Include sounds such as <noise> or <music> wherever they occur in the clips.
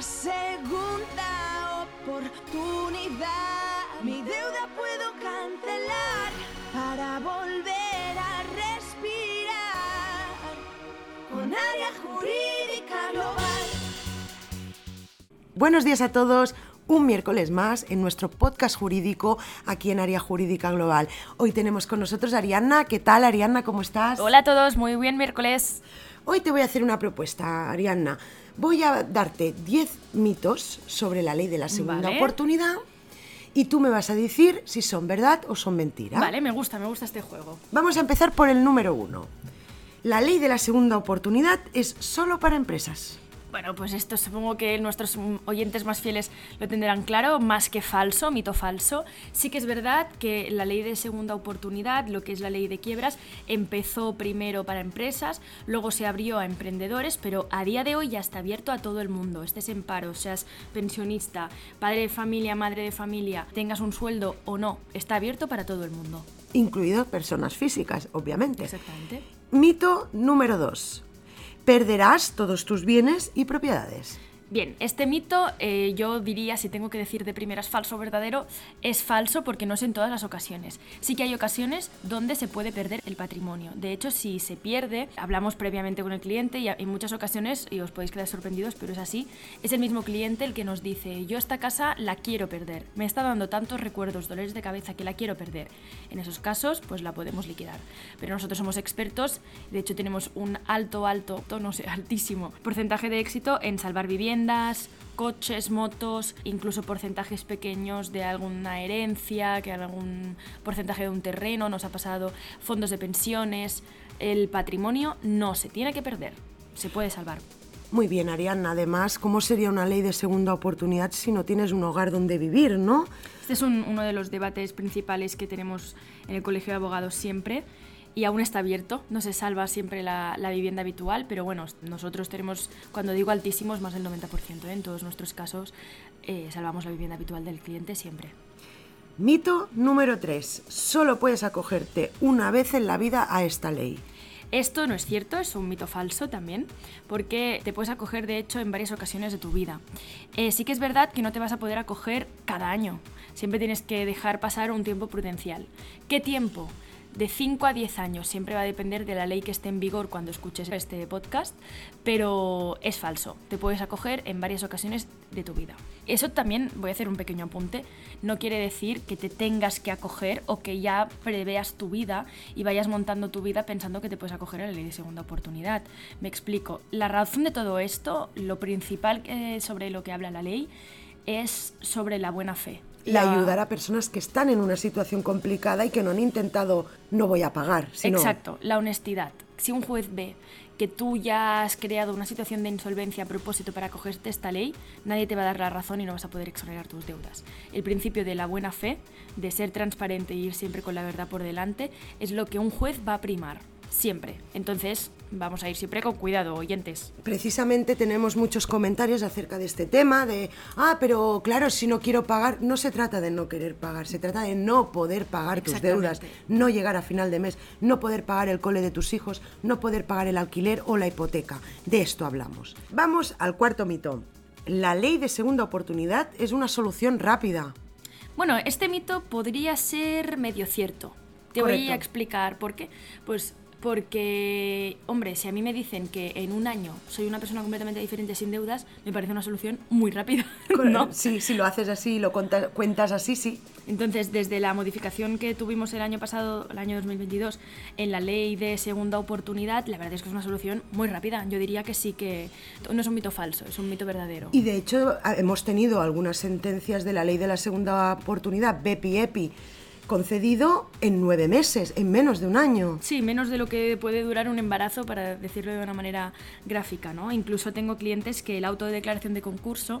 una segunda oportunidad. Mi deuda puedo cancelar para volver a respirar con área jurídica global. Buenos días a todos. Un miércoles más en nuestro podcast jurídico aquí en Área Jurídica Global. Hoy tenemos con nosotros a Arianna. ¿Qué tal, Arianna? ¿Cómo estás? Hola a todos, muy bien miércoles. Hoy te voy a hacer una propuesta, Arianna. Voy a darte 10 mitos sobre la ley de la segunda Vale. oportunidad y tú me vas a decir si son verdad o son mentira. Vale, me gusta, me gusta este juego. Vamos a empezar por el número uno. La ley de la segunda oportunidad es solo para empresas. Bueno, pues esto supongo que nuestros oyentes más fieles lo tendrán claro, más que falso, mito falso. Sí que es verdad que la ley de segunda oportunidad, lo que es la ley de quiebras, empezó primero para empresas, luego se abrió a emprendedores, pero a día de hoy ya está abierto a todo el mundo. Estés en paro, seas pensionista, padre de familia, madre de familia, tengas un sueldo o no, está abierto para todo el mundo. incluido personas físicas, obviamente. Exactamente. Mito número 2. Perderás todos tus bienes y propiedades. Bien, este mito eh, yo diría, si tengo que decir de primeras falso o verdadero, es falso porque no es en todas las ocasiones. Sí que hay ocasiones donde se puede perder el patrimonio. De hecho, si se pierde, hablamos previamente con el cliente y en muchas ocasiones, y os podéis quedar sorprendidos, pero es así, es el mismo cliente el que nos dice, yo esta casa la quiero perder, me está dando tantos recuerdos, dolores de cabeza que la quiero perder. En esos casos, pues la podemos liquidar. Pero nosotros somos expertos, de hecho tenemos un alto, alto, no sé, <laughs> altísimo porcentaje de éxito en salvar viviendas, coches, motos, incluso porcentajes pequeños de alguna herencia, que algún porcentaje de un terreno nos ha pasado, fondos de pensiones. El patrimonio no se tiene que perder, se puede salvar. Muy bien, Ariadna. Además, ¿cómo sería una ley de segunda oportunidad si no tienes un hogar donde vivir, no? Este es un- uno de los debates principales que tenemos en el Colegio de Abogados siempre y aún está abierto. No se salva siempre la, la vivienda habitual, pero bueno, nosotros tenemos, cuando digo altísimos, más del 90%. ¿eh? En todos nuestros casos eh, salvamos la vivienda habitual del cliente siempre. Mito número 3. Solo puedes acogerte una vez en la vida a esta ley. Esto no es cierto, es un mito falso también, porque te puedes acoger de hecho en varias ocasiones de tu vida. Eh, sí que es verdad que no te vas a poder acoger cada año, siempre tienes que dejar pasar un tiempo prudencial. ¿Qué tiempo? De 5 a 10 años, siempre va a depender de la ley que esté en vigor cuando escuches este podcast, pero es falso, te puedes acoger en varias ocasiones de tu vida. Eso también, voy a hacer un pequeño apunte, no quiere decir que te tengas que acoger o que ya preveas tu vida y vayas montando tu vida pensando que te puedes acoger a la ley de segunda oportunidad. Me explico. La razón de todo esto, lo principal que- sobre lo que habla la ley, es sobre la buena fe. La La- ayudar a personas que están en una situación complicada y que no han intentado no voy a pagar, sino Exacto, la honestidad. Si un juez ve que tú ya has creado una situación de insolvencia a propósito para acogerte a esta ley, nadie te va a dar la razón y no vas a poder exonerar tus deudas. El principio de la buena fe, de ser transparente y ir siempre con la verdad por delante, es lo que un juez va a primar, siempre. Entonces, vamos a ir siempre con cuidado, oyentes. Precisamente tenemos muchos comentarios acerca de este tema, de, ah, pero claro, si no quiero pagar, no se trata de no querer pagar, se trata de no poder pagar tus deudas, no llegar a final de mes, no poder pagar el cole de tus hijos, no poder pagar el alquiler o la hipoteca. De esto hablamos. Vamos al cuarto mito. La ley de segunda oportunidad es una solución rápida. Bueno, este mito podría ser medio cierto. Te voy a explicar por qué. Pues porque, hombre, si a mí me dicen que en un año soy una persona completamente diferente sin deudas, me parece una solución muy rápida. <laughs> ¿no? Sí, si lo haces así, lo conta- cuentas así, sí. Entonces, desde la modificación que tuvimos el año pasado, el año 2022, en la ley de segunda oportunidad, la verdad es que es una solución muy rápida. Yo diría que sí que no es un mito falso, es un mito verdadero. Y de hecho hemos tenido algunas sentencias de la ley de la segunda oportunidad, BEPI-EPI, concedido en nueve meses, en menos de un año. Sí, menos de lo que puede durar un embarazo, para decirlo de una manera gráfica, ¿no? Incluso tengo clientes que el auto de declaración de concurso,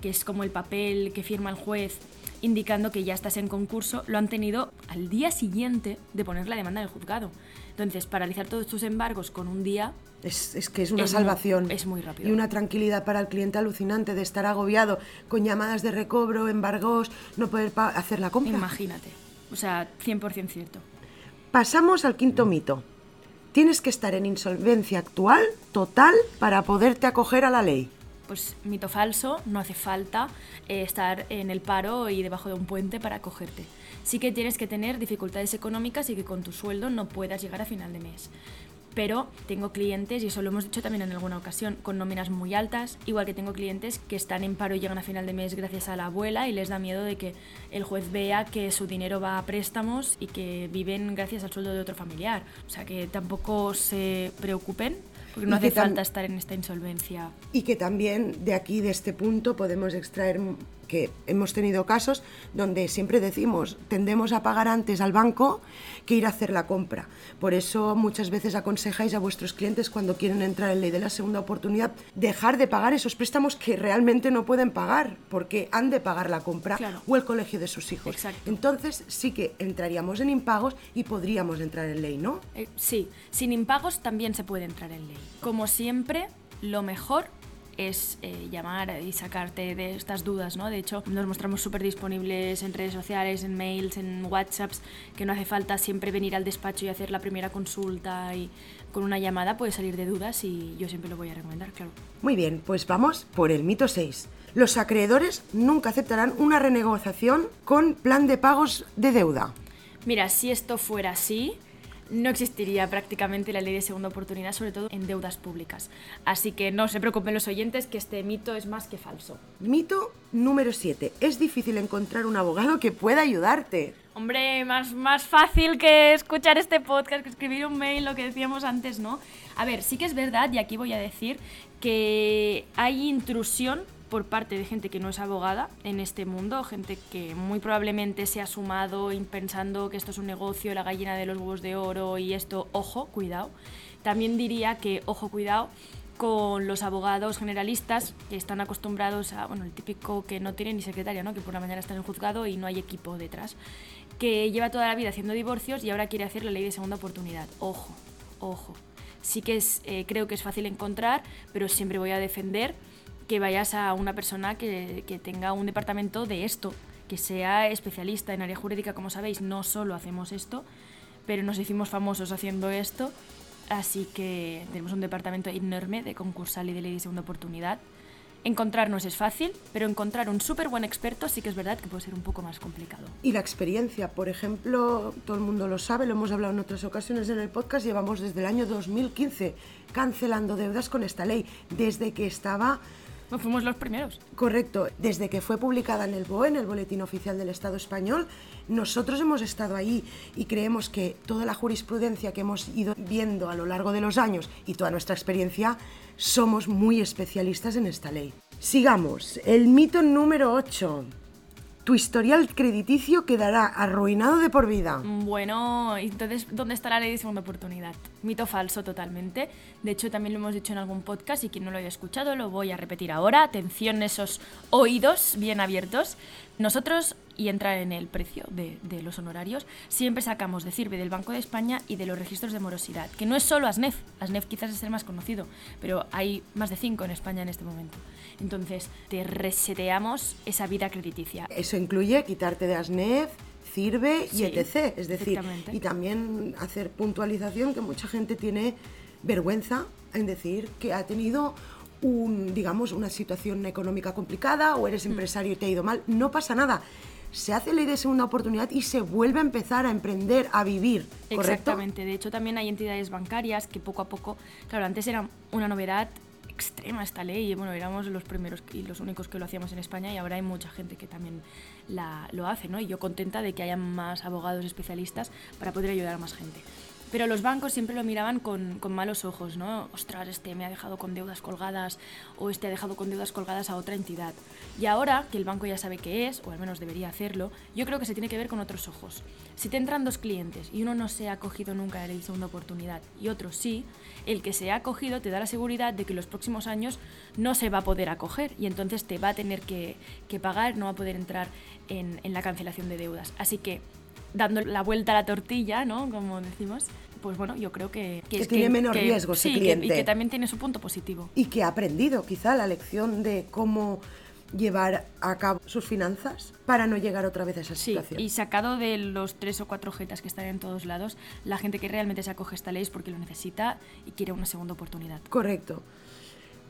que es como el papel que firma el juez indicando que ya estás en concurso, lo han tenido al día siguiente de poner la demanda en el juzgado. Entonces, paralizar todos tus embargos con un día Es, es que es una Es muy- salvación. es muy rápido. Y una tranquilidad para el cliente alucinante de estar agobiado con llamadas de recobro, embargos, no poder hacer la compra. Imagínate. O sea, 100% cierto. Pasamos al quinto mito. Tienes que estar en insolvencia actual, total, para poderte acoger a la ley. pues mito falso, no hace falta eh, estar en el paro y debajo de un puente para acogerte. Sí que tienes que tener dificultades económicas y que con tu sueldo no puedas llegar a final de mes pero tengo clientes, y eso lo hemos dicho también en alguna ocasión, con nóminas muy altas, igual que tengo clientes que están en paro y llegan a final de mes gracias a la abuela y les da miedo de que el juez vea que su dinero va a préstamos y que viven gracias al sueldo de otro familiar. O sea que tampoco se preocupen. Porque no hace falta estar en esta insolvencia. Y que también de aquí, de este punto, podemos extraer que hemos tenido casos donde siempre decimos, tendemos a pagar antes al banco que ir a hacer la compra. Por eso muchas veces aconsejáis a vuestros clientes cuando quieren entrar en ley de la segunda oportunidad, dejar de pagar esos préstamos que realmente no pueden pagar, porque han de pagar la compra o el colegio de sus hijos. Entonces sí que entraríamos en impagos y podríamos entrar en ley, ¿no? Eh, sí, sin impagos también se puede entrar en ley. Como siempre, lo mejor es eh, llamar y sacarte de estas dudas, ¿no? De hecho, nos mostramos súper disponibles en redes sociales, en mails, en WhatsApps, que no hace falta siempre venir al despacho y hacer la primera consulta y con una llamada puedes salir de dudas y yo siempre lo voy a recomendar, claro. Muy bien, pues vamos por el mito 6. Los acreedores nunca aceptarán una renegociación con plan de pagos de deuda. Mira, si esto fuera así, no existiría prácticamente la ley de segunda oportunidad, sobre todo en deudas públicas. Así que no se preocupen los oyentes que este mito es más que falso. Mito número 7. Es difícil encontrar un abogado que pueda ayudarte. Hombre, más, más fácil que escuchar este podcast, que escribir un mail, lo que decíamos antes, ¿no? A ver, sí que es verdad, y aquí voy a decir, que hay intrusión por parte de gente que no es abogada en este mundo, gente que muy probablemente se ha sumado pensando que esto es un negocio, la gallina de los huevos de oro y esto, ojo, cuidado. También diría que, ojo, cuidado con los abogados generalistas que están acostumbrados a, bueno, el típico que no tiene ni secretaria, ¿no? que por la mañana está en el juzgado y no hay equipo detrás, que lleva toda la vida haciendo divorcios y ahora quiere hacer la ley de segunda oportunidad. Ojo, ojo. Sí que es, eh, creo que es fácil encontrar, pero siempre voy a defender que vayas a una persona que, que tenga un departamento de esto, que sea especialista en área jurídica, como sabéis, no solo hacemos esto, pero nos hicimos famosos haciendo esto, así que tenemos un departamento enorme de concursal y de ley de segunda oportunidad. Encontrarnos es fácil, pero encontrar un súper buen experto sí que es verdad que puede ser un poco más complicado. Y la experiencia, por ejemplo, todo el mundo lo sabe, lo hemos hablado en otras ocasiones en el podcast, llevamos desde el año 2015 cancelando deudas con esta ley, desde que estaba fuimos los primeros. Correcto. Desde que fue publicada en el BOE, en el Boletín Oficial del Estado Español, nosotros hemos estado ahí y creemos que toda la jurisprudencia que hemos ido viendo a lo largo de los años y toda nuestra experiencia, somos muy especialistas en esta ley. Sigamos. El mito número 8 tu historial crediticio quedará arruinado de por vida. Bueno, entonces, ¿dónde está la ley de segunda oportunidad? Mito falso totalmente. De hecho, también lo hemos dicho en algún podcast y quien no lo haya escuchado lo voy a repetir ahora. Atención, esos oídos bien abiertos. Nosotros, y entrar en el precio de, los honorarios, siempre sacamos de CIRBE del Banco de España y de los registros de morosidad, que no es solo ASNEF, ASNEF quizás es el más conocido, pero hay más de cinco en España en este momento. Entonces, te reseteamos esa vida crediticia. Eso incluye quitarte de ASNEF, CIRBE y etc. Es decir, y también hacer puntualización que mucha gente tiene vergüenza en decir que ha tenido un, digamos, una situación económica complicada o eres mm. empresario y te ha ido mal, no pasa nada. Se hace ley de segunda oportunidad y se vuelve a empezar a emprender, a vivir. ¿correcto? Exactamente. De hecho, también hay entidades bancarias que poco a poco, claro, antes era una novedad extrema esta ley y bueno, éramos los primeros y los únicos que lo hacíamos en España y ahora hay mucha gente que también la, lo hace, ¿no? Y yo contenta de que haya más abogados especialistas para poder ayudar a más gente. Pero los bancos siempre lo miraban con, con, malos ojos, ¿no? Ostras, este me ha dejado con deudas colgadas o este ha dejado con deudas colgadas a otra entidad. Y ahora que el banco ya sabe qué es, o al menos debería hacerlo, yo creo que se tiene que ver con otros ojos. Si te entran dos clientes y uno no se ha acogido nunca a la segunda oportunidad y otro sí, el que se ha acogido te da la seguridad de que en los próximos años no se va a poder acoger y entonces te va a tener que, que pagar, no va a poder entrar en, en la cancelación de deudas. Así que dando la vuelta a la tortilla, ¿no? Como decimos, pues bueno, yo creo que... Que, tiene menos riesgo ese cliente. y que también tiene su punto positivo. Y que ha aprendido quizá la lección de cómo llevar a cabo sus finanzas para no llegar otra vez a esa situación. Y sacado de los tres o cuatro jetas que están en todos lados, la gente que realmente se acoge a esta ley es porque lo necesita y quiere una segunda oportunidad. Correcto.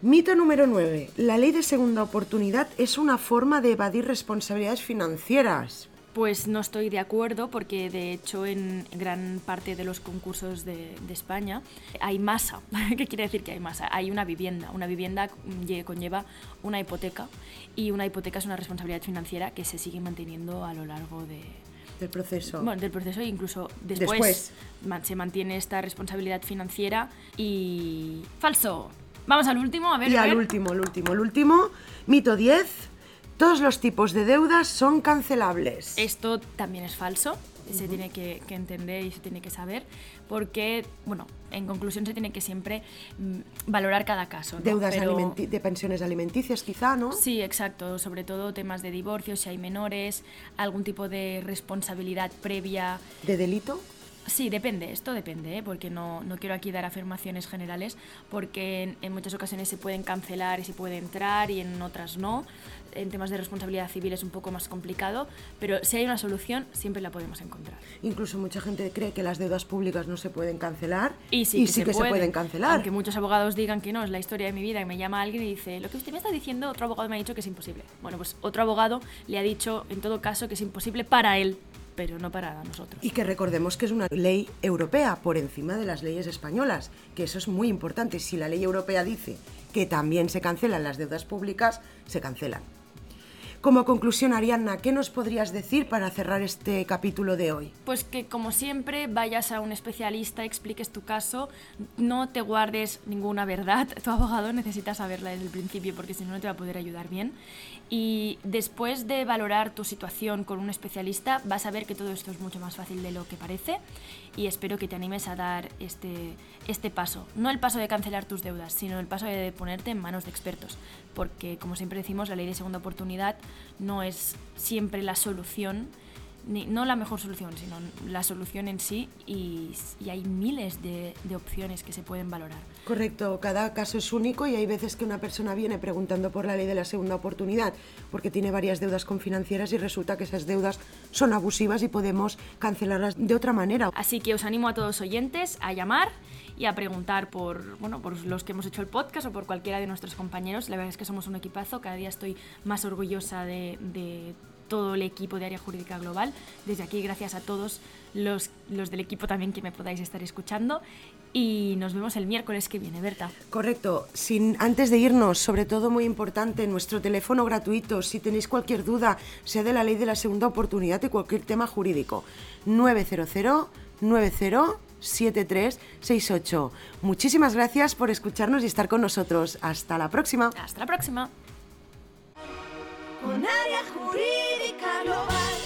Mito número 9. La ley de segunda oportunidad es una forma de evadir responsabilidades financieras. Pues no estoy de acuerdo porque de hecho en gran parte de los concursos de, de España hay masa. <laughs> ¿Qué quiere decir que hay masa? Hay una vivienda. Una vivienda lle- conlleva una hipoteca y una hipoteca es una responsabilidad financiera que se sigue manteniendo a lo largo de, Del proceso. bueno, del proceso e incluso después, Después. se mantiene esta responsabilidad financiera y... Falso. Vamos al último, a ver. y al último, el último, el último. Mito 10. Todos los tipos de deudas son cancelables. Esto también es falso, se tiene que, que entender y se tiene que saber, porque, bueno, en conclusión se tiene que siempre mm, valorar cada caso. ¿no? Deudas Pero- de pensiones alimenticias, quizá, ¿no? Sí, exacto, sobre todo temas de divorcio, si hay menores, algún tipo de responsabilidad previa. ¿De delito? Sí, depende, esto depende, ¿eh? porque no, no quiero aquí dar afirmaciones generales, porque en, en muchas ocasiones se pueden cancelar y se puede entrar y en otras no. En temas de responsabilidad civil es un poco más complicado, pero si hay una solución, siempre la podemos encontrar. Incluso mucha gente cree que las deudas públicas no se pueden cancelar. Y sí, que, se, que se puede. pueden cancelar. Aunque muchos abogados digan que no, es la historia de mi vida y me llama alguien y dice, lo que usted me está diciendo, otro abogado me ha dicho que es imposible. Bueno, pues otro abogado le ha dicho, en todo caso, que es imposible para él, pero no para nosotros. Y que recordemos que es una ley europea por encima de las leyes españolas, que eso es muy importante. Si la ley europea dice que también se cancelan las deudas públicas, se cancelan. Como conclusión, Ariadna, ¿qué nos podrías decir para cerrar este capítulo de hoy? Pues que como siempre vayas a un especialista, expliques tu caso, no te guardes ninguna verdad, <laughs> tu abogado necesita saberla desde el principio porque si no no te va a poder ayudar bien. Y después de valorar tu situación con un especialista vas a ver que todo esto es mucho más fácil de lo que parece y espero que te animes a dar este, este paso. No el paso de cancelar tus deudas, sino el paso de ponerte en manos de expertos. Porque como siempre decimos, la ley de segunda oportunidad no es siempre la solución ni- no la mejor solución, sino la solución en sí y, y hay miles de, de opciones que se pueden valorar. Correcto, cada caso es único y hay veces que una persona viene preguntando por la ley de la segunda oportunidad porque tiene varias deudas con financieras y resulta que esas deudas son abusivas y podemos cancelarlas de otra manera. Así que os animo a todos oyentes a llamar y a preguntar por, bueno, por los que hemos hecho el podcast o por cualquiera de nuestros compañeros. La verdad es que somos un equipazo, cada día estoy más orgullosa de, de todo el equipo de Área Jurídica Global. Desde aquí, gracias a todos los, los del equipo también que me podáis estar escuchando. Y nos vemos el miércoles que viene, Berta. Correcto. Sin, antes de irnos, sobre todo muy importante, nuestro teléfono gratuito, si tenéis cualquier duda, sea de la ley de la segunda oportunidad y cualquier tema jurídico, 900 90 7368. Muchísimas gracias por escucharnos y estar con nosotros. Hasta la próxima. Hasta la próxima. con área jurídica global.